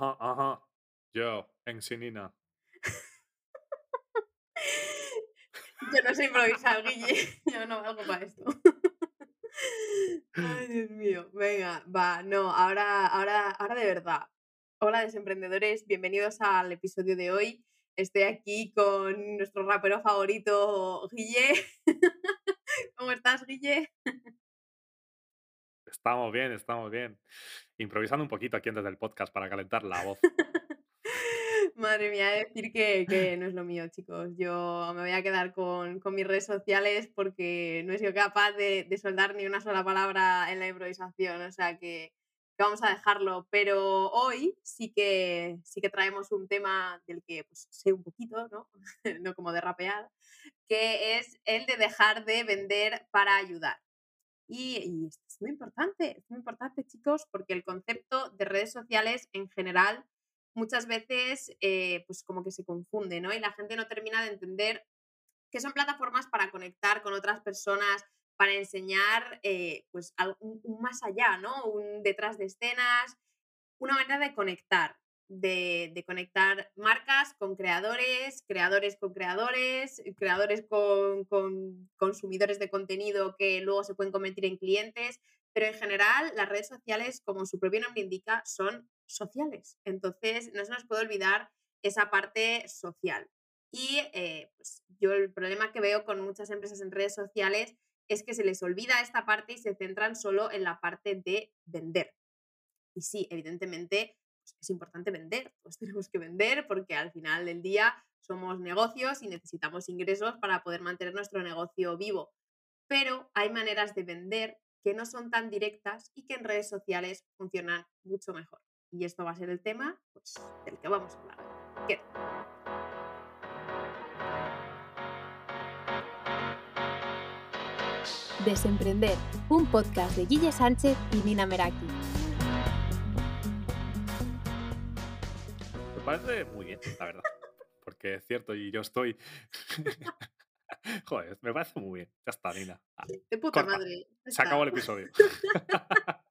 Ajá, ajá. Yo, Ensinina. Yo no sé improvisar, Guille. Yo no hago para esto. Ay, Dios mío. Venga, va. No, ahora, ahora, ahora de verdad. Hola, desemprendedores. Bienvenidos al episodio de hoy. Estoy aquí con nuestro rapero favorito, Guille. ¿Cómo estás, Guille? Estamos bien, estamos bien. Improvisando un poquito aquí antes del podcast para calentar la voz. Madre mía, decir que, que no es lo mío, chicos. Yo me voy a quedar con, con mis redes sociales porque no he sido capaz de, de soldar ni una sola palabra en la improvisación. O sea que, que vamos a dejarlo. Pero hoy sí que, sí que traemos un tema del que pues, sé un poquito, ¿no? no como de rapear, que es el de dejar de vender para ayudar. Y, es muy importante, es muy importante, chicos, porque el concepto de redes sociales en general muchas veces eh, pues como que se confunde, ¿no? Y la gente no termina de entender que son plataformas para conectar con otras personas, para enseñar eh, pues un, un más allá, ¿no? Un detrás de escenas, una manera de conectar, de, conectar marcas con creadores, creadores con creadores, creadores con, con, consumidores de contenido que luego se pueden convertir en clientes, pero en general las redes sociales, como su propio nombre indica, son sociales. Entonces, no se nos puede olvidar esa parte social. Y eh, pues, yo el problema que veo con muchas empresas en redes sociales es que se les olvida esta parte y se centran solo en la parte de vender. Y sí, evidentemente pues, es importante vender, pues tenemos que vender porque al final del día somos negocios y necesitamos ingresos para poder mantener nuestro negocio vivo. Pero hay maneras de vender que no son tan directas y que en redes sociales funcionan mucho mejor. Y esto va a ser el tema pues, del que vamos a hablar. Desemprender, un podcast de Guille Sánchez y Nina Meraki. Parece muy bien, la verdad. Porque es cierto, y yo estoy. Joder, me parece muy bien. Ya está, Nina. Ah, De puta corta. madre. Se acabó el episodio.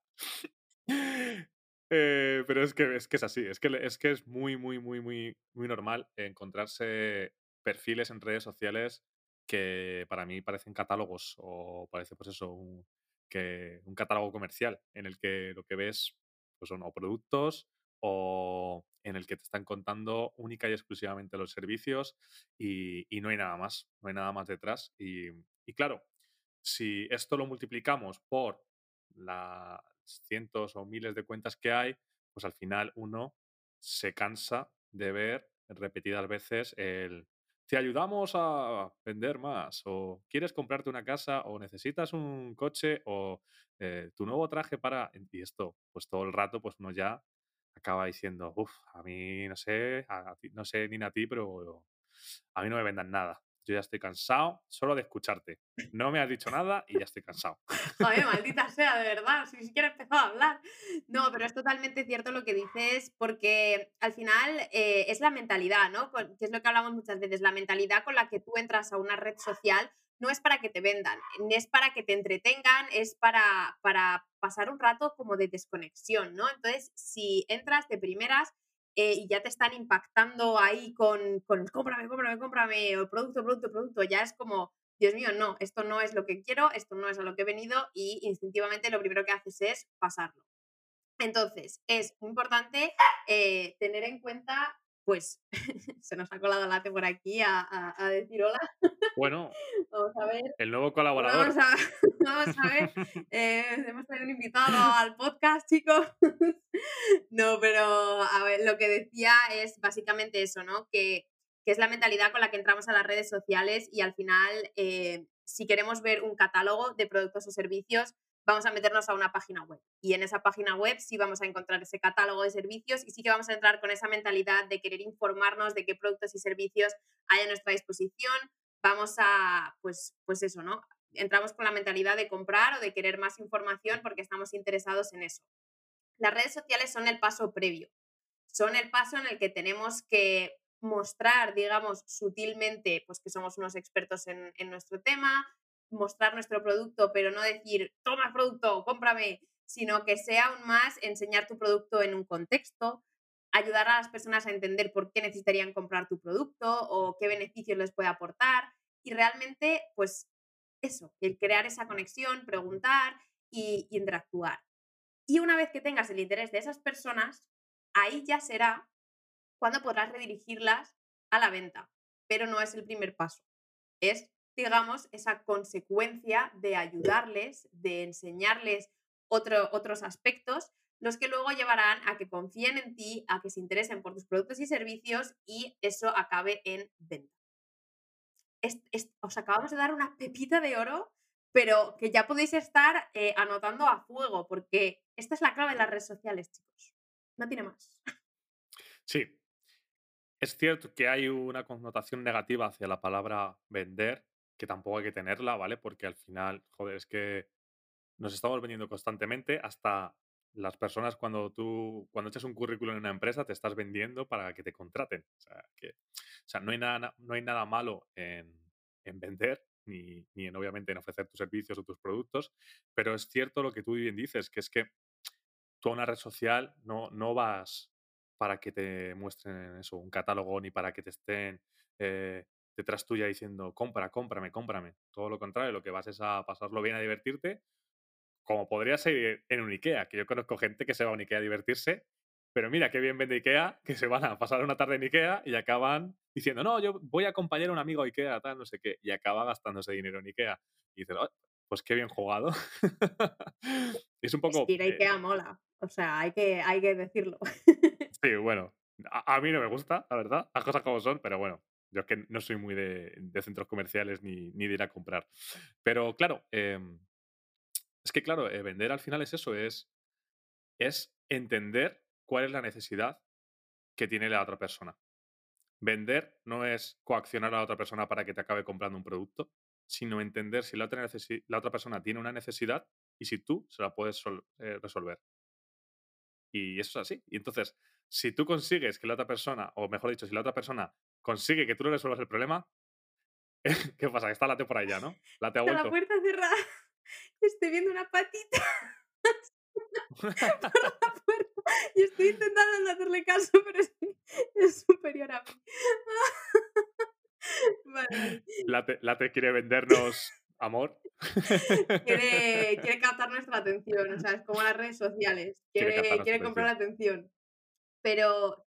Eh, pero es que, es que es así, es que, es que es muy, muy, muy, muy, muy normal encontrarse perfiles en redes sociales que para mí parecen catálogos o parece pues eso, un, que, un catálogo comercial en el que lo que ves pues son o productos o en el que te están contando única y exclusivamente los servicios y, no hay nada más, no hay nada más detrás. Y, y claro, si esto lo multiplicamos por las cientos o miles de cuentas que hay, pues al final uno se cansa de ver repetidas veces el te ayudamos a vender más o quieres comprarte una casa o necesitas un coche o eh, tu nuevo traje para y esto pues todo el rato pues uno ya acaba diciendo uff a mí no sé no sé ni a ti pero a mí no me vendan nada yo ya estoy cansado solo de escucharte. No me has dicho nada y ya estoy cansado. Joder, maldita sea, de verdad, si siquiera he empezado a hablar. No, pero es totalmente cierto lo que dices, porque al final eh, es la mentalidad, ¿no? Que es lo que hablamos muchas veces, la mentalidad con la que tú entras a una red social no es para que te vendan, es para que te entretengan, es para, para pasar un rato como de desconexión, ¿no? Entonces, si entras de primeras eh, y ya te están impactando ahí con, con cómprame, cómprame, cómprame, o producto, producto, producto, ya es como, Dios mío, no, esto no es lo que quiero, esto no es a lo que he venido y instintivamente lo primero que haces es pasarlo. Entonces, es muy importante eh, tener en cuenta, pues, se nos ha colado Late por aquí a, a, a decir hola. Bueno, vamos a ver. El nuevo colaborador. Vamos a, vamos a ver. Eh, hemos tenido un invitado al podcast, chicos. no, pero a ver, lo que decía es básicamente eso, ¿no? Que, que, es la mentalidad con la que entramos a las redes sociales y al final, eh, si queremos ver un catálogo de productos o servicios, vamos a meternos a una página web. Y en esa página web sí vamos a encontrar ese catálogo de servicios y sí que vamos a entrar con esa mentalidad de querer informarnos de qué productos y servicios hay a nuestra disposición. Vamos a, pues, pues eso, ¿no? Entramos con la mentalidad de comprar o de querer más información porque estamos interesados en eso. Las redes sociales son el paso previo. Son el paso en el que tenemos que mostrar, digamos, sutilmente, pues que somos unos expertos en, en nuestro tema, mostrar nuestro producto, pero no decir, toma producto, cómprame, sino que sea aún más enseñar tu producto en un contexto, ayudar a las personas a entender por qué necesitarían comprar tu producto o qué beneficios les puede aportar. Y realmente, pues eso, el crear esa conexión, preguntar y, y interactuar. Y una vez que tengas el interés de esas personas, ahí ya será cuando podrás redirigirlas a la venta. Pero no es el primer paso. Es, digamos, esa consecuencia de ayudarles, de enseñarles otros aspectos, los que luego llevarán a que confíen en ti, a que se interesen por tus productos y servicios y eso acabe en venta. os acabamos de dar una pepita de oro, pero que ya podéis estar eh, anotando a fuego, porque esta es la clave de las redes sociales, chicos. No tiene más. Sí. Es cierto que hay una connotación negativa hacia la palabra vender, que tampoco hay que tenerla, ¿vale? Porque al final, joder, es que nos estamos vendiendo constantemente hasta las personas cuando tú, cuando echas un currículum en una empresa, te estás vendiendo para que te contraten. O sea, que, o sea no, hay nada, no hay nada malo en, en vender, ni, ni en, obviamente en ofrecer tus servicios o tus productos, pero es cierto lo que tú bien dices, que es que tú a una red social no, no vas para que te muestren eso, un catálogo, ni para que te estén eh, detrás tuya diciendo, compra, cómprame, cómprame. Todo lo contrario, lo que vas es a pasarlo bien, a divertirte como podría ser en un IKEA, que yo conozco gente que se va a un IKEA a divertirse, pero mira qué bien vende IKEA, que se van a pasar una tarde en IKEA y acaban diciendo, no, yo voy a acompañar a un amigo a IKEA, tal, no sé qué, y acaba gastándose dinero en IKEA. Y dices, oh, pues qué bien jugado. es un poco... Es que ir a IKEA mola, o sea, hay que, hay que decirlo. sí, bueno, a, mí no me gusta, la verdad, las cosas como son, pero bueno, yo es que no soy muy de, centros comerciales ni, ni, de ir a comprar. Pero claro, eh, es que, claro, eh, vender al final es eso, es, es entender cuál es la necesidad que tiene la otra persona. Vender no es coaccionar a la otra persona para que te acabe comprando un producto, sino entender si la otra, la otra persona tiene una necesidad y si tú se la puedes eh, resolver. Y eso es así. Y entonces, si tú consigues que la otra persona, o mejor dicho, si la otra persona consigue que tú le resuelvas el problema, ¿qué pasa? Que está la por ya, ¿no? La te ha vuelto. la puerta cerrada. Estoy viendo una patita por la puerta y estoy intentando no hacerle caso, pero es, superior a mí. vale. La, te, quiere vendernos amor. quiere, quiere captar nuestra atención, o sea, es como las redes sociales. Quiere, quiere, comprar atención. Pero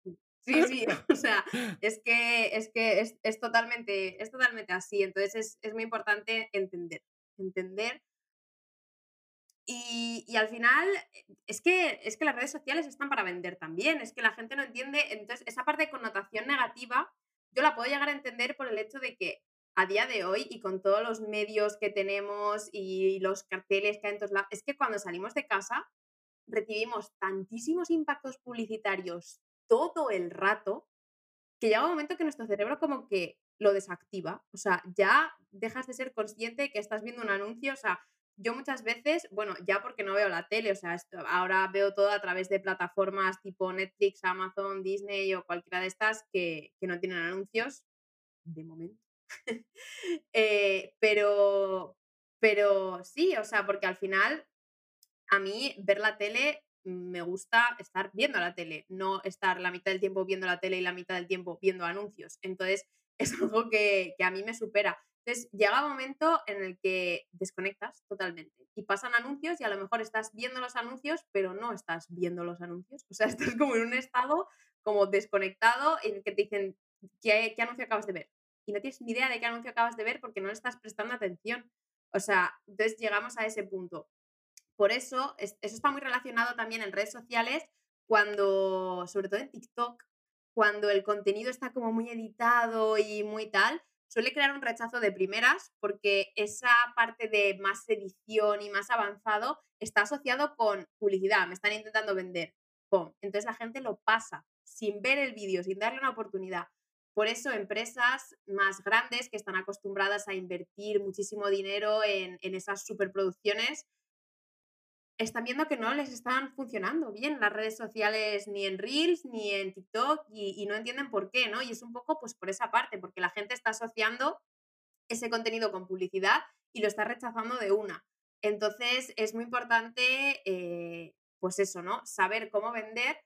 sí, sí, o sea, es que es, que es, es totalmente, es totalmente así. Entonces es, es muy importante entender. Entender y, al final, es que, es que las redes sociales están para vender también, es que la gente no entiende, entonces esa parte de connotación negativa, yo la puedo llegar a entender por el hecho de que a día de hoy y con todos los medios que tenemos y los carteles que hay en todos lados, es que cuando salimos de casa recibimos tantísimos impactos publicitarios todo el rato que llega un momento que nuestro cerebro como que lo desactiva, o sea, ya dejas de ser consciente que estás viendo un anuncio, o sea, yo muchas veces, bueno, ya porque no veo la tele, o sea, ahora veo todo a través de plataformas tipo Netflix, Amazon, Disney o cualquiera de estas que, no tienen anuncios, de momento. Eh, pero, pero sí, o sea, porque al final a mí ver la tele me gusta estar viendo la tele, no estar la mitad del tiempo viendo la tele y la mitad del tiempo viendo anuncios. Entonces, es algo que, que a mí me supera. Entonces llega un momento en el que desconectas totalmente y pasan anuncios y a lo mejor estás viendo los anuncios, pero no estás viendo los anuncios. O sea, estás como en un estado como desconectado en el que te dicen, ¿qué, anuncio acabas de ver? Y no tienes ni idea de qué anuncio acabas de ver porque no le estás prestando atención. O sea, entonces llegamos a ese punto. Por eso, eso está muy relacionado también en redes sociales, cuando, sobre todo en TikTok, cuando el contenido está como muy editado y muy tal, suele crear un rechazo de primeras porque esa parte de más edición y más avanzado está asociado con publicidad, me están intentando vender. Entonces la gente lo pasa sin ver el vídeo, sin darle una oportunidad. Por eso empresas más grandes que están acostumbradas a invertir muchísimo dinero en, en esas superproducciones están viendo que no les están funcionando bien las redes sociales ni en Reels ni en TikTok y, no entienden por qué, ¿no? Y es un poco pues por esa parte, porque la gente está asociando ese contenido con publicidad y lo está rechazando de una. Entonces es muy importante, eh, pues eso, ¿no? Saber cómo vender,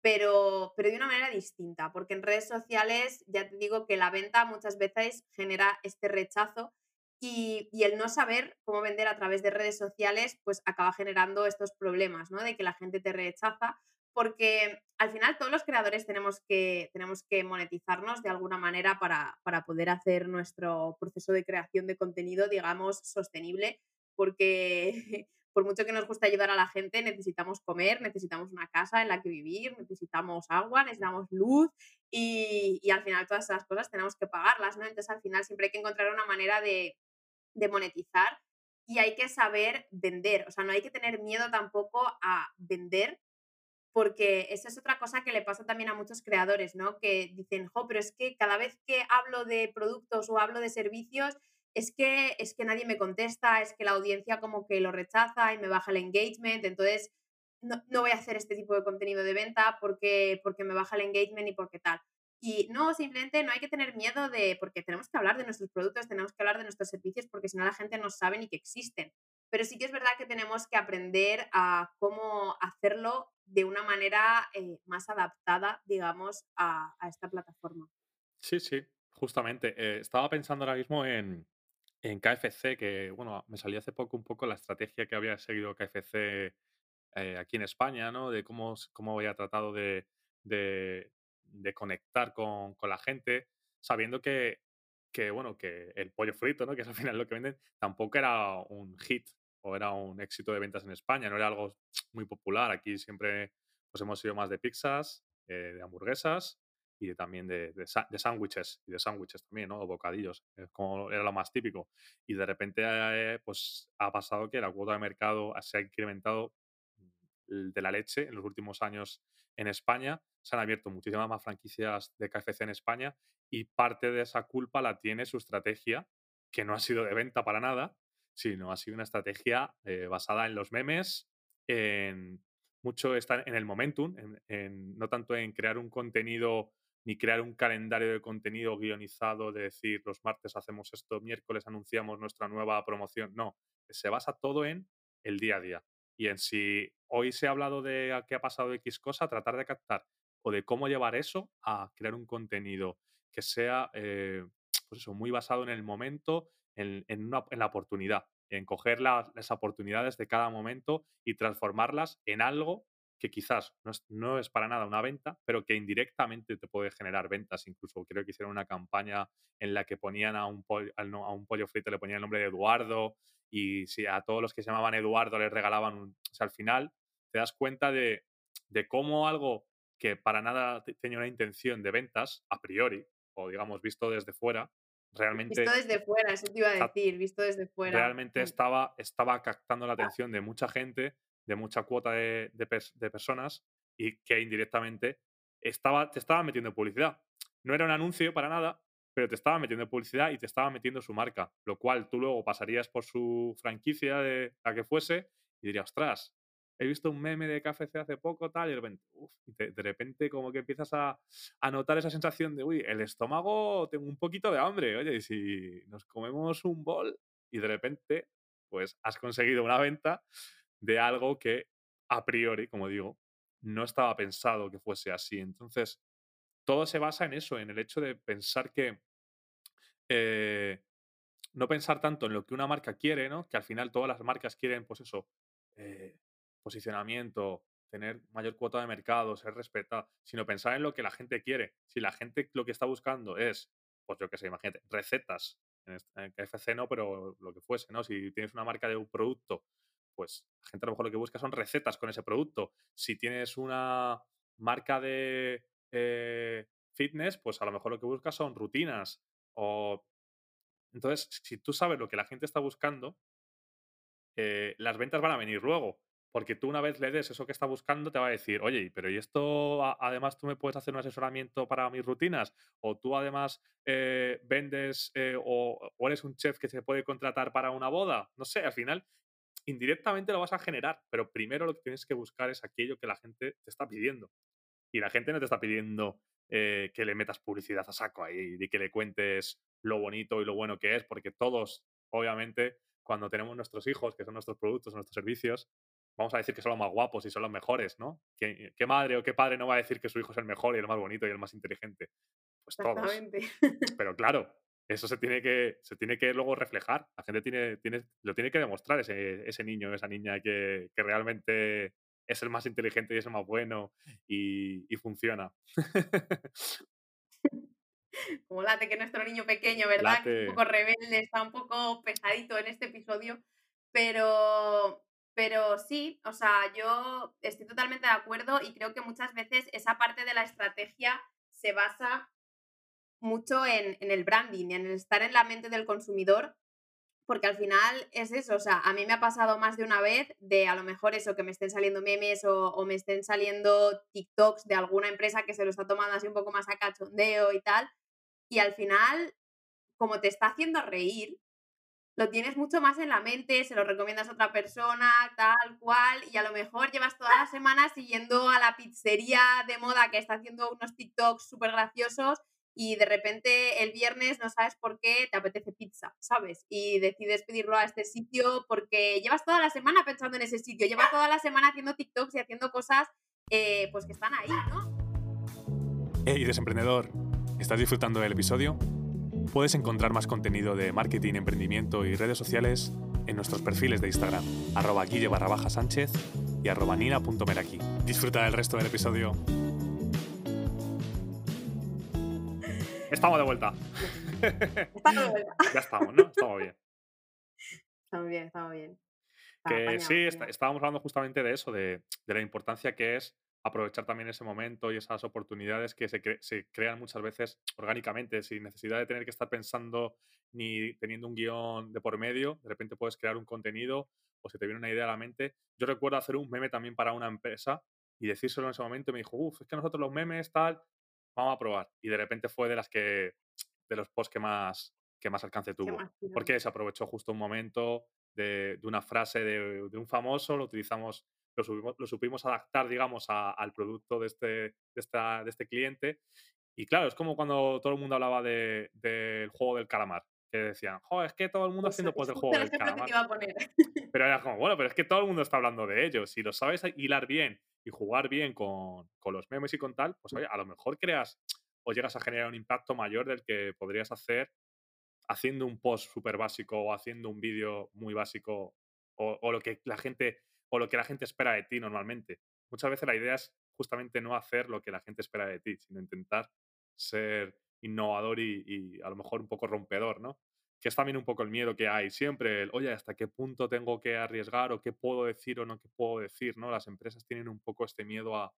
pero, pero de una manera distinta, porque en redes sociales ya te digo que la venta muchas veces genera este rechazo y, y, el no saber cómo vender a través de redes sociales, pues acaba generando estos problemas, ¿no? De que la gente te rechaza porque al final todos los creadores tenemos que, tenemos que monetizarnos de alguna manera para, poder hacer nuestro proceso de creación de contenido, digamos, sostenible, porque por mucho que nos guste ayudar a la gente, necesitamos comer, necesitamos una casa en la que vivir, necesitamos agua, necesitamos luz y, al final todas esas cosas tenemos que pagarlas, ¿no? Entonces al final siempre hay que encontrar una manera de, de monetizar y hay que saber vender, o sea, no hay que tener miedo tampoco a vender porque esa es otra cosa que le pasa también a muchos creadores, ¿no? Que dicen, jo, pero es que cada vez que hablo de productos o hablo de servicios, es que, es que nadie me contesta, es que la audiencia como que lo rechaza y me baja el engagement, entonces no, voy a hacer este tipo de contenido de venta porque, porque me baja el engagement y porque tal. Y no, simplemente no hay que tener miedo de, porque tenemos que hablar de nuestros productos, tenemos que hablar de nuestros servicios, porque si no la gente no sabe ni que existen. Pero sí que es verdad que tenemos que aprender a cómo hacerlo de una manera eh, más adaptada, digamos, a, esta plataforma. Sí, sí, justamente. Eh, estaba pensando ahora mismo en, en KFC, que bueno, me salió hace poco un poco la estrategia que había seguido KFC eh, aquí en España, ¿no? De cómo, cómo había tratado de, de, conectar con, con, la gente, sabiendo que, que, bueno, que el pollo frito, ¿no? Que es al final lo que venden, tampoco era un hit o era un éxito de ventas en España, no era algo muy popular. Aquí siempre pues hemos sido más de pizzas, eh, de hamburguesas y también de, de, sándwiches, y de sándwiches también, ¿no? O bocadillos, como era lo más típico. Y de repente, eh, pues ha pasado que la cuota de mercado se ha incrementado de la leche en los últimos años en España. Se han abierto muchísimas más franquicias de KFC en España y parte de esa culpa la tiene su estrategia, que no ha sido de venta para nada, sino ha sido una estrategia eh, basada en los memes, en mucho está en el momentum, en, no tanto en crear un contenido ni crear un calendario de contenido guionizado de decir los martes hacemos esto, miércoles anunciamos nuestra nueva promoción. No, se basa todo en el día a día. Y en si hoy se ha hablado de qué ha pasado X cosa, tratar de captar o de cómo llevar eso a crear un contenido que sea eh, pues eso, muy basado en el momento en, la oportunidad, en coger las oportunidades de cada momento y transformarlas en algo que quizás no es, para nada una venta, pero que indirectamente te puede generar ventas. Incluso creo que hicieron una campaña en la que ponían a un, pollo, a un pollo frito, le ponían el nombre de Eduardo y si a todos los que se llamaban Eduardo les regalaban un... O sea, al final te das cuenta de, de cómo algo que para nada tenía una intención de ventas, a priori, o digamos visto desde fuera, realmente... Visto desde fuera, eso te iba a decir, visto desde fuera. Realmente mm. estaba, estaba captando la atención de mucha gente, de mucha cuota de, de, personas y que indirectamente estaba, te estaba metiendo publicidad. No era un anuncio para nada, pero te estaba metiendo publicidad y te estaba metiendo su marca, lo cual tú luego pasarías por su franquicia de la que fuese y dirías, ostras, he visto un meme de KFC hace poco, tal, y de repente, de, repente como que empiezas a, a, notar esa sensación de, uy, el estómago, tengo un poquito de hambre, oye, y si nos comemos un bol y de repente, pues has conseguido una venta de algo que a priori, como digo, no estaba pensado que fuese así. Entonces, todo se basa en eso, en el hecho de pensar que... Eh, no pensar tanto en lo que una marca quiere, ¿no? Que al final todas las marcas quieren, pues eso, eh, posicionamiento, tener mayor cuota de mercado, ser respetado, sino pensar en lo que la gente quiere. Si la gente lo que está buscando es, pues yo qué sé, imagínate, recetas, en KFC no, pero lo que fuese, ¿no? Si tienes una marca de un producto, pues la gente a lo mejor lo que busca son recetas con ese producto. Si tienes una marca de eh, fitness, pues a lo mejor lo que buscas son rutinas. O... Entonces, si tú sabes lo que la gente está buscando, eh, las ventas van a venir luego. Porque tú una vez le des eso que está buscando, te va a decir, oye, pero ¿y esto además tú me puedes hacer un asesoramiento para mis rutinas? O tú además eh, vendes eh, o, eres un chef que se puede contratar para una boda. No sé, al final indirectamente lo vas a generar, pero primero lo que tienes que buscar es aquello que la gente te está pidiendo. Y la gente no te está pidiendo eh, que le metas publicidad a saco ahí y que le cuentes lo bonito y lo bueno que es, porque todos, obviamente, cuando tenemos nuestros hijos, que son nuestros productos, nuestros servicios, vamos a decir que son los más guapos y son los mejores, ¿no? ¿Qué, qué madre o qué padre no va a decir que su hijo es el mejor y el más bonito y el más inteligente? Pues todos. Pero claro, eso se tiene que, se tiene que luego reflejar. La gente tiene, tiene, lo tiene que demostrar ese, ese niño, esa niña que, que realmente es el más inteligente y es el más bueno y, y funciona. Como late que nuestro niño pequeño, ¿verdad? Que es un poco rebelde, está un poco pesadito en este episodio, pero, pero sí, o sea, yo estoy totalmente de acuerdo y creo que muchas veces esa parte de la estrategia se basa mucho en, el branding, en estar en la mente del consumidor, porque al final es eso, o sea, a mí me ha pasado más de una vez de a lo mejor eso, que me estén saliendo memes o, o me estén saliendo TikToks de alguna empresa que se lo está tomando así un poco más a cachondeo y tal, y al final, como te está haciendo reír, lo tienes mucho más en la mente, se lo recomiendas a otra persona, tal cual, y a lo mejor llevas toda la semana siguiendo a la pizzería de moda que está haciendo unos TikToks súper graciosos y de repente el viernes no sabes por qué te apetece pizza, ¿sabes? Y decides pedirlo a este sitio porque llevas toda la semana pensando en ese sitio, llevas toda la semana haciendo TikToks y haciendo cosas eh, pues que están ahí, ¿no? Hey, desemprendedor, ¿estás disfrutando del episodio? Puedes encontrar más contenido de marketing, emprendimiento y redes sociales en nuestros perfiles de Instagram, arroba guille barra baja sánchez y arroba nina.meraki. Disfruta del resto del episodio. Estamos de vuelta. Está todo bueno. ya estamos, ¿no? Estamos bien. Estamos bien, estamos bien. Que apañado, sí, está- estábamos hablando justamente de eso, de, de la importancia que es aprovechar también ese momento y esas oportunidades que se, cre- se crean muchas veces orgánicamente, sin necesidad de tener que estar pensando ni teniendo un guion de por medio. De repente puedes crear un contenido o se te viene una idea a la mente. Yo recuerdo hacer un meme también para una empresa y decírselo en ese momento y me dijo, uff, es que nosotros los memes tal, vamos a probar. Y de repente fue de las que, de los posts que más, que más alcance tuvo más porque se aprovechó justo un momento de, de una frase de, de un famoso, lo utilizamos, lo, subimos- lo supimos adaptar, digamos, a- al producto de este, de, esta- de este cliente. Y claro, es como cuando todo el mundo hablaba de- del juego del calamar, que decían, joder, es que todo el mundo Eso, haciendo es pues del juego el del calamar. Pero era como, bueno, pero es que todo el mundo está hablando de ello. Si lo sabes hilar bien y jugar bien con, con los memes y con tal, pues oye, a lo mejor creas o llegas a generar un impacto mayor del que podrías hacer haciendo un post súper básico o haciendo un vídeo muy básico o, o lo que la gente o lo que la gente espera de ti normalmente. Muchas veces la idea es justamente no hacer lo que la gente espera de ti, sino intentar ser innovador y, y a lo mejor un poco rompedor, ¿no? Que es también un poco el miedo que hay siempre, el, oye, ¿hasta qué punto tengo que arriesgar o qué puedo decir o no qué puedo decir, ¿no? Las empresas tienen un poco este miedo a,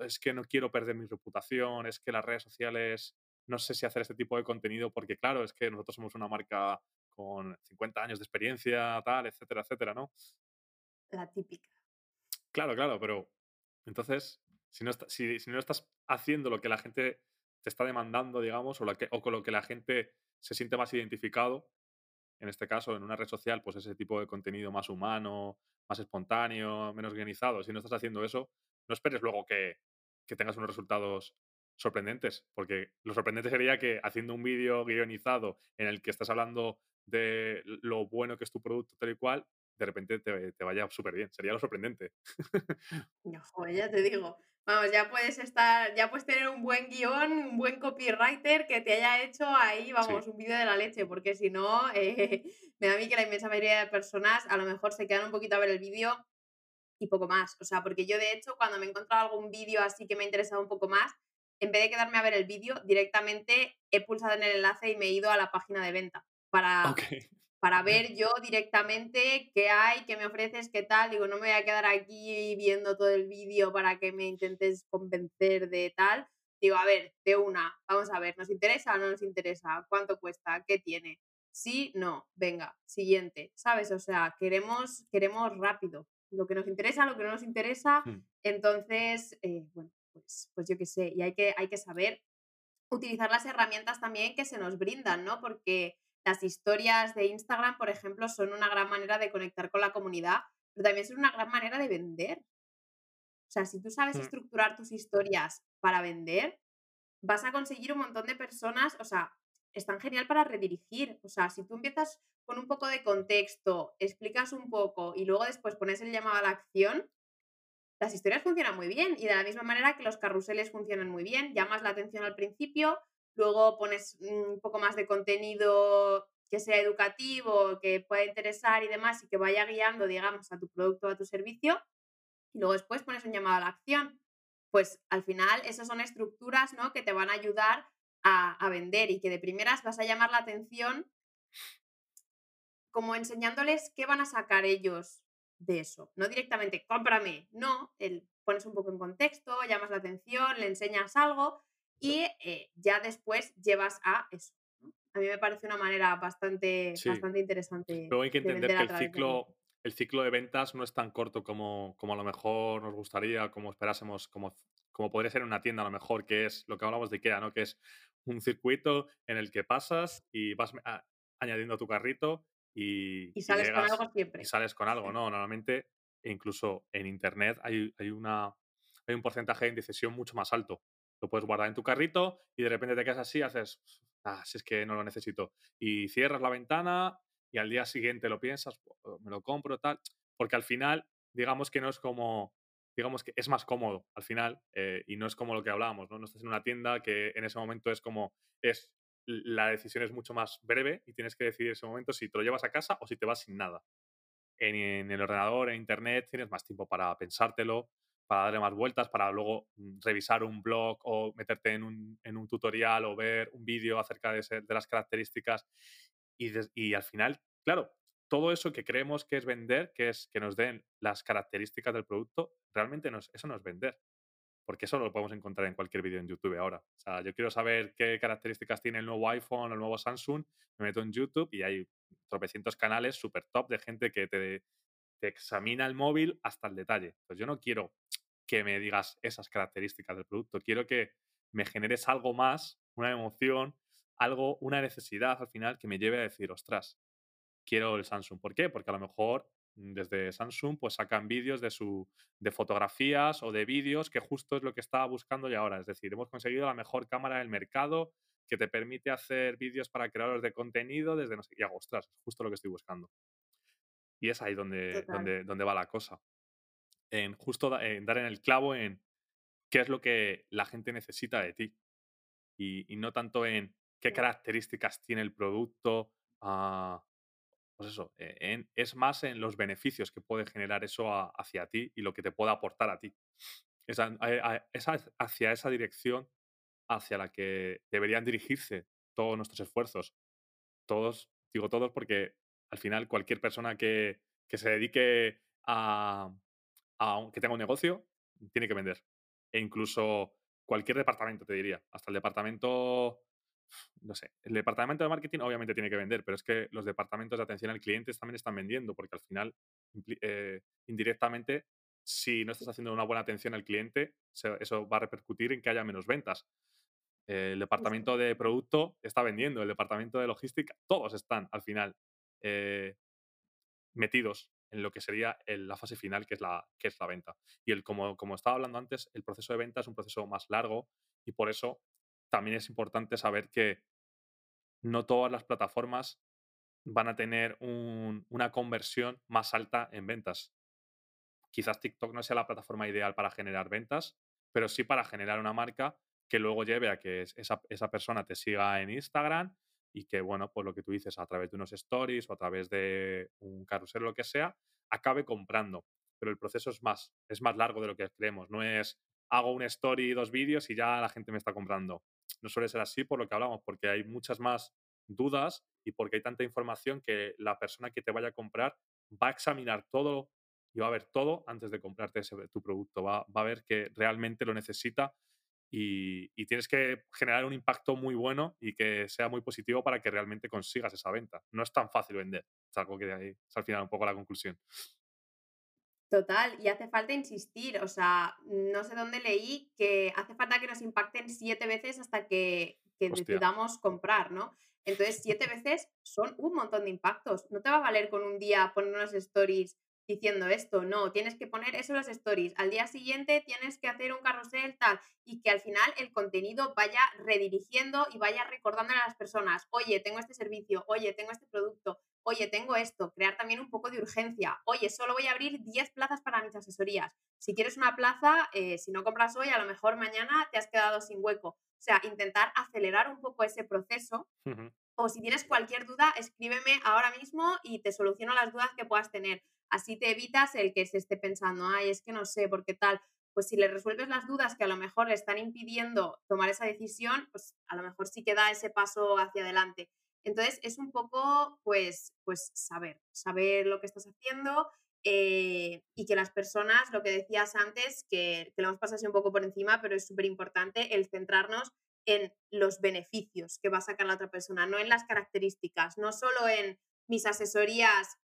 es que no quiero perder mi reputación, es que las redes sociales no sé si hacer este tipo de contenido porque, claro, es que nosotros somos una marca con 50 años de experiencia, tal, etcétera, etcétera, ¿no? La típica. Claro, claro, pero entonces, si no, está- si, si no estás haciendo lo que la gente te está demandando, digamos, o, lo que, con lo que la gente se siente más identificado, en este caso, en una red social, pues ese tipo de contenido más humano, más espontáneo, menos guionizado, si no estás haciendo eso, no esperes luego que, que tengas unos resultados sorprendentes, porque lo sorprendente sería que haciendo un vídeo guionizado en el que estás hablando de lo bueno que es tu producto tal y cual, de repente te, vaya súper bien. Sería lo sorprendente. No, ya te digo. Vamos, ya puedes estar, ya puedes tener un buen guion, un buen copywriter que te haya hecho ahí, vamos, un vídeo de la leche, porque si no, eh, me da a mí que la inmensa mayoría de personas a lo mejor se quedan un poquito a ver el vídeo y poco más. O sea, porque yo de hecho cuando me he encontrado algún vídeo así que me ha interesado un poco más, en vez de quedarme a ver el vídeo, directamente he pulsado en el enlace y me he ido a la página de venta para. Para ver yo directamente qué hay, qué me ofreces, qué tal. Digo, no me voy a quedar aquí viendo todo el vídeo para que me intentes convencer de tal. Digo, a ver, de una, vamos a ver, ¿nos interesa o no nos interesa? ¿Cuánto cuesta? ¿Qué tiene? Sí, no, venga, siguiente, ¿sabes? O sea, queremos, queremos rápido. Lo que nos interesa, lo que no nos interesa. Hmm. Entonces, eh, bueno, pues, pues yo qué sé, y hay que, hay que saber utilizar las herramientas también que se nos brindan, ¿no? Porque las historias de Instagram, por ejemplo, son una gran manera de conectar con la comunidad, pero también son una gran manera de vender. O sea, si tú sabes Mm. estructurar tus historias para vender, vas a conseguir un montón de personas, o sea, están genial para redirigir. O sea, si tú empiezas con un poco de contexto, explicas un poco y luego después pones el llamado a la acción, las historias funcionan muy bien y de la misma manera que los carruseles funcionan muy bien, llamas la atención al principio, luego pones un poco más de contenido que sea educativo, que pueda interesar y demás y que vaya guiando, digamos, a tu producto o a tu servicio y luego después pones un llamado a la acción. Pues al final esas son estructuras ¿no? que te van a ayudar a, a vender y que de primeras vas a llamar la atención como enseñándoles qué van a sacar ellos de eso. No directamente, cómprame, no, el, pones un poco en contexto, llamas la atención, le enseñas algo y eh, ya después llevas a eso. A mí me parece una manera bastante, bastante interesante. Pero hay que entender que el ciclo, el ciclo de ventas no es tan corto como, como a lo mejor nos gustaría, como esperásemos, como, como podría ser en una tienda a lo mejor, que es lo que hablamos de IKEA, ¿no? Que es un circuito en el que pasas y vas añadiendo tu carrito y, sales con algo siempre. Y sales con algo, ¿no? Normalmente, incluso en Internet hay, hay, una, hay un porcentaje de indecisión mucho más alto. Lo puedes guardar en tu carrito y de repente te quedas así, haces, ah, si es que no lo necesito. Y cierras la ventana y al día siguiente lo piensas, me lo compro, tal. Porque al final, digamos que no es como, digamos que es más cómodo al final eh, y no es como lo que hablábamos, ¿no? No estás en una tienda que en ese momento es como, es la decisión es mucho más breve y tienes que decidir en ese momento si te lo llevas a casa o si te vas sin nada. En, el ordenador, en internet, tienes más tiempo para pensártelo, para darle más vueltas, para luego mm, revisar un blog o meterte en un, tutorial o ver un vídeo acerca de, de, las características. Y, al final, claro, todo eso que creemos que es vender, que es que nos den las características del producto, realmente no eso no es vender porque eso lo podemos encontrar en cualquier vídeo en YouTube ahora. O sea, yo quiero saber qué características tiene el nuevo iPhone o el nuevo Samsung, me meto en YouTube y hay tropecientos canales súper top de gente que te, te, examina el móvil hasta el detalle. Pues yo no quiero que me digas esas características del producto, quiero que me generes algo más, una emoción, algo, una necesidad al final que me lleve a decir, ostras, quiero el Samsung. ¿Por qué? Porque a lo mejor desde Samsung pues sacan vídeos de su de fotografías o de vídeos que justo es lo que estaba buscando y ahora. Es decir hemos conseguido la mejor cámara del mercado que te permite hacer vídeos para creadores de contenido desde no sé y hago ostras es justo lo que estoy buscando y es ahí donde donde, donde va la cosa en justo en dar en el clavo en qué es lo que la gente necesita de ti y, y no tanto en qué características tiene el producto uh, pues eso, eh, es más en los beneficios que puede generar eso hacia ti y lo que te pueda aportar a ti. Es, hacia esa dirección hacia la que deberían dirigirse todos nuestros esfuerzos. Todos, digo todos porque al final cualquier persona que, se dedique a, a, que tenga un negocio tiene que vender. E incluso cualquier departamento, te diría. Hasta el departamento no sé, el departamento de marketing obviamente tiene que vender, pero es que los departamentos de atención al cliente también están vendiendo, porque al final, eh, indirectamente, si no estás haciendo una buena atención al cliente, eso va a repercutir en que haya menos ventas. el departamento de producto está vendiendo, el departamento de logística, todos están al final eh, metidos en lo que sería la fase final, que es la, que es la venta. Y el, como, como estaba hablando antes, el proceso de venta es un proceso más largo y por eso también es importante saber que no todas las plataformas van a tener una conversión más alta en ventas. Quizás TikTok no sea la plataforma ideal para generar ventas, pero sí para generar una marca que luego lleve a que esa, esa persona te siga en Instagram y que, bueno, pues lo que tú dices, a través de unos stories o a través de un carrusel o lo que sea, acabe comprando. Pero el proceso es más, es más largo de lo que creemos. No es hago un story dos vídeos y ya la gente me está comprando no suele ser así por lo que hablamos, porque hay muchas más dudas y porque hay tanta información que la persona que te vaya a comprar va a examinar todo y va a ver todo antes de comprarte ese, tu producto. Va, a ver que realmente lo necesita y, tienes que generar un impacto muy bueno y que sea muy positivo para que realmente consigas esa venta. No es tan fácil vender. Es algo que ahí es al final un poco la conclusión. Total, y hace falta insistir, o sea, no sé dónde leí que hace falta que nos impacten siete veces hasta que, decidamos comprar, ¿no? Entonces, siete veces son un montón de impactos. No te va a valer con un día poner unas stories diciendo esto, no, tienes que poner eso en los stories, al día siguiente tienes que hacer un carrusel tal y que al final el contenido vaya redirigiendo y vaya recordándole a las personas, oye, tengo este servicio, oye, tengo este producto, oye, tengo esto, crear también un poco de urgencia, oye, solo voy a abrir 10 plazas para mis asesorías, si quieres una plaza, eh, si no compras hoy, a lo mejor mañana te has quedado sin hueco. O sea, intentar acelerar un poco ese proceso. O si tienes cualquier duda, escríbeme ahora mismo y te soluciono las dudas que puedas tener. Así te evitas el que se esté pensando, ay, es que no sé, por qué tal. Pues si le resuelves las dudas que a lo mejor le están impidiendo tomar esa decisión, pues a lo mejor sí que da ese paso hacia adelante. Entonces es un poco, pues, pues saber, saber lo que estás haciendo eh, y que las personas, lo que decías antes, que, que lo hemos pasado así un poco por encima, pero es súper importante el centrarnos en los beneficios que va a sacar la otra persona, no en las características, no solo en mis asesorías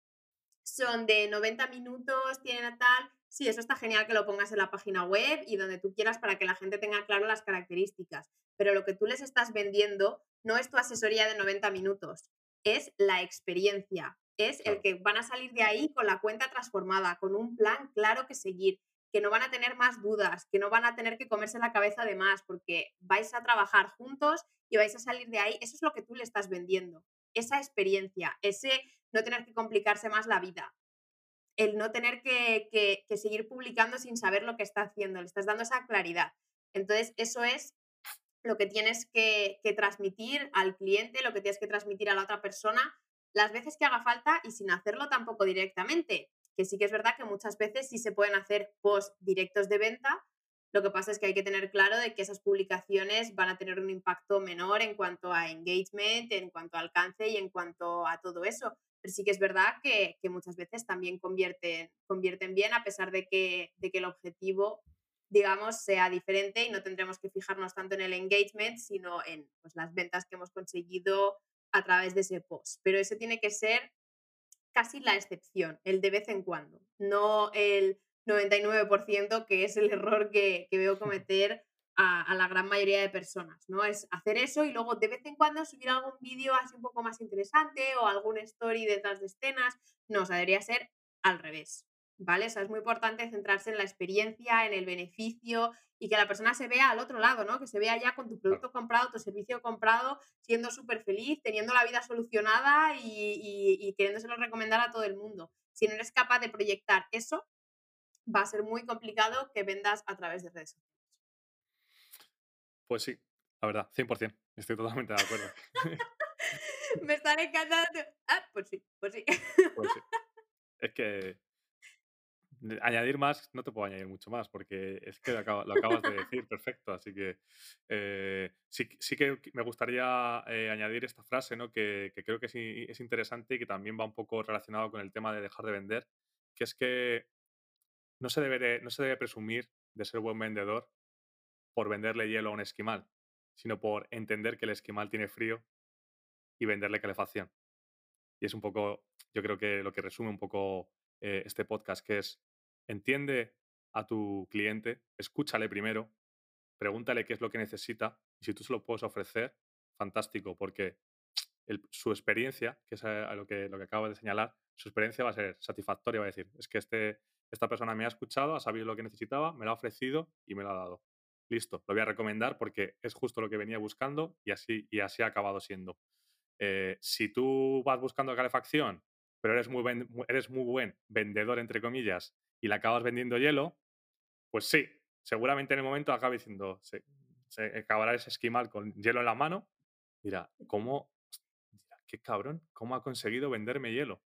son de 90 minutos, tienen tal. Sí, eso está genial que lo pongas en la página web y donde tú quieras para que la gente tenga claro las características. Pero lo que tú les estás vendiendo no es tu asesoría de 90 minutos, es la experiencia. Es el que van a salir de ahí con la cuenta transformada, con un plan claro que seguir, que no van a tener más dudas, que no van a tener que comerse la cabeza de más, porque vais a trabajar juntos y vais a salir de ahí. Eso es lo que tú le estás vendiendo, esa experiencia, ese no tener que complicarse más la vida, el no tener que, seguir publicando sin saber lo que está haciendo, le estás dando esa claridad. Entonces, eso es lo que tienes que, que, transmitir al cliente, lo que tienes que transmitir a la otra persona, las veces que haga falta y sin hacerlo tampoco directamente. Que sí que es verdad que muchas veces sí se pueden hacer post directos de venta, lo que pasa es que hay que tener claro de que esas publicaciones van a tener un impacto menor en cuanto a engagement, en cuanto a alcance y en cuanto a todo eso. Pero sí que es verdad que, muchas veces también convierten, convierten bien a pesar de que, de que el objetivo, digamos, sea diferente y no tendremos que fijarnos tanto en el engagement, sino en pues, las ventas que hemos conseguido a través de ese post. Pero ese tiene que ser casi la excepción, el de vez en cuando, no el 99% que es el error que, que veo cometer a, la gran mayoría de personas, ¿no? Es hacer eso y luego de vez en cuando subir algún vídeo así un poco más interesante o algún story detrás de escenas. No, o sea, debería ser al revés, ¿vale? O sea, es muy importante centrarse en la experiencia, en el beneficio y que la persona se vea al otro lado, ¿no? Que se vea ya con tu producto comprado, tu servicio comprado, siendo súper feliz, teniendo la vida solucionada y, y, y queriéndoselo recomendar a todo el mundo. Si no eres capaz de proyectar eso, va a ser muy complicado que vendas a través de redes sociales. Pues sí, la verdad, 100%. Estoy totalmente de acuerdo. Me están encantando. Ah, pues sí, pues sí. Pues sí. Es que añadir más, no te puedo añadir mucho más, porque es que lo, acabas de decir perfecto. Así que eh, sí, sí, que me gustaría eh, añadir esta frase, ¿no? Que, creo que sí, es interesante y que también va un poco relacionado con el tema de dejar de vender, que es que no se debe, no se debe presumir de ser buen vendedor por venderle hielo a un esquimal, sino por entender que el esquimal tiene frío y venderle calefacción. Y es un poco, yo creo que lo que resume un poco eh, este podcast, que es, entiende a tu cliente, escúchale primero, pregúntale qué es lo que necesita y si tú se lo puedes ofrecer, fantástico, porque su experiencia, que es lo, que, lo que de señalar, su experiencia va a ser satisfactoria, va a decir, es que este, esta persona me ha escuchado, ha sabido lo que necesitaba, me lo ha ofrecido y me lo ha dado listo, lo voy a recomendar porque es justo lo que venía buscando y así, y así ha acabado siendo. Eh, si tú vas buscando calefacción, pero eres muy, eres muy buen vendedor, entre comillas, y le acabas vendiendo hielo, pues sí, seguramente en el momento acabe diciendo, se, acabará ese esquimal con hielo en la mano. Mira, ¿cómo? qué cabrón, ¿cómo ha conseguido venderme hielo?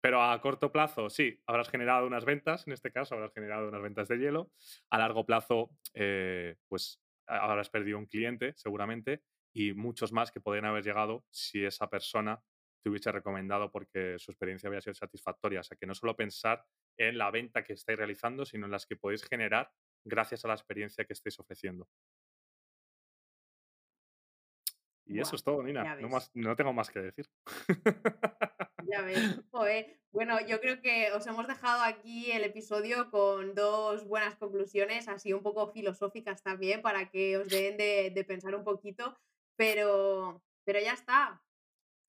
Pero a corto plazo, sí, habrás generado unas ventas, en este caso habrás generado unas ventas de hielo. A largo plazo, eh, pues habrás perdido un cliente, seguramente, y muchos más que podrían haber llegado si esa persona te hubiese recomendado porque su experiencia había sido satisfactoria. O sea, que no solo pensar en la venta que estáis realizando, sino en las que podéis generar gracias a la experiencia que estáis ofreciendo. Y eso es todo, Nina. No, no tengo más que decir. Ya ves. Bueno, yo creo que os hemos dejado aquí el episodio con dos buenas conclusiones, así un poco filosóficas también, para que os den de, pensar un poquito. Pero, pero ya está.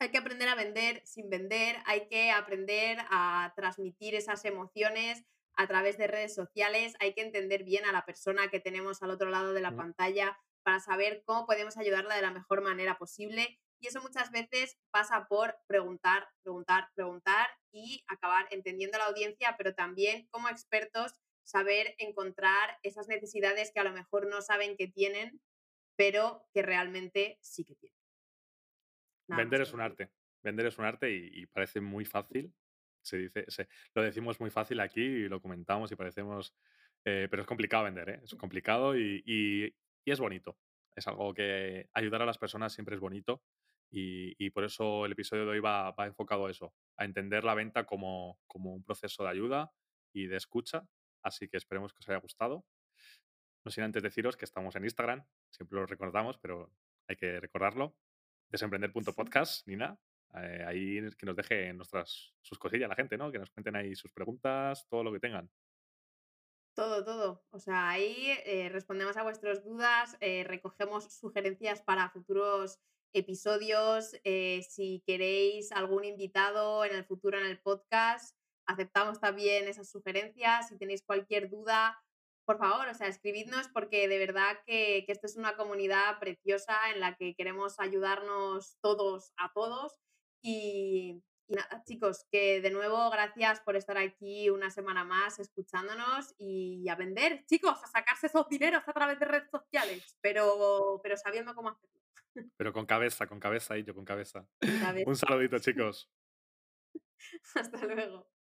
Hay que aprender a vender sin vender, hay que aprender a transmitir esas emociones a través de redes sociales, hay que entender bien a la persona que tenemos al otro lado de la pantalla para saber cómo podemos ayudarla de la mejor manera posible. Y eso muchas veces pasa por preguntar, preguntar, preguntar y acabar entendiendo a la audiencia, pero también como expertos saber encontrar esas necesidades que a lo mejor no saben que tienen, pero que realmente sí que tienen. Nada Vender es un arte. Vender es un arte y, y parece muy fácil. Se dice, se- lo decimos muy fácil aquí y lo comentamos y parecemos. eh, pero es complicado vender, ¿eh? Es complicado y, y- y es bonito. Es algo que ayudar a las personas siempre es bonito y, y por eso el episodio de hoy va, va enfocado a eso, a entender la venta como, como un proceso de ayuda y de escucha. Así que esperemos que os haya gustado. No sin antes deciros que estamos en Instagram, siempre lo recordamos, pero hay que recordarlo. Desemprender.podcast, Nina. Eh, ahí que nos dejen nuestras, sus cosillas la gente, ¿no? Que nos cuenten ahí sus preguntas, todo lo que tengan. Todo, todo. O sea, ahí eh, respondemos a vuestras dudas, eh, recogemos sugerencias para futuros episodios. eh, si queréis algún invitado en el futuro en el podcast, aceptamos también esas sugerencias. Si tenéis cualquier duda, por favor, o sea, escribidnos porque de verdad que, que esto es una comunidad preciosa en la que queremos ayudarnos todos a todos. Y, y nada, chicos, que de nuevo gracias por estar aquí una semana más escuchándonos y a vender, chicos, a sacarse esos dineros a través de redes sociales, pero, pero sabiendo cómo hacerlo. Pero con cabeza, con cabeza y yo con cabeza. con cabeza. Un saludito, chicos. Hasta luego.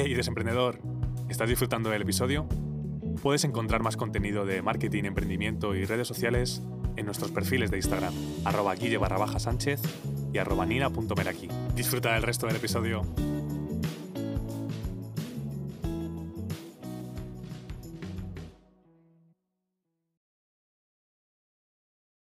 Hey, desemprendedor, ¿estás disfrutando del episodio? Puedes encontrar más contenido de marketing, emprendimiento y redes sociales en nuestros perfiles de Instagram, arroba y arroba nina.meraki. Disfruta del resto del episodio.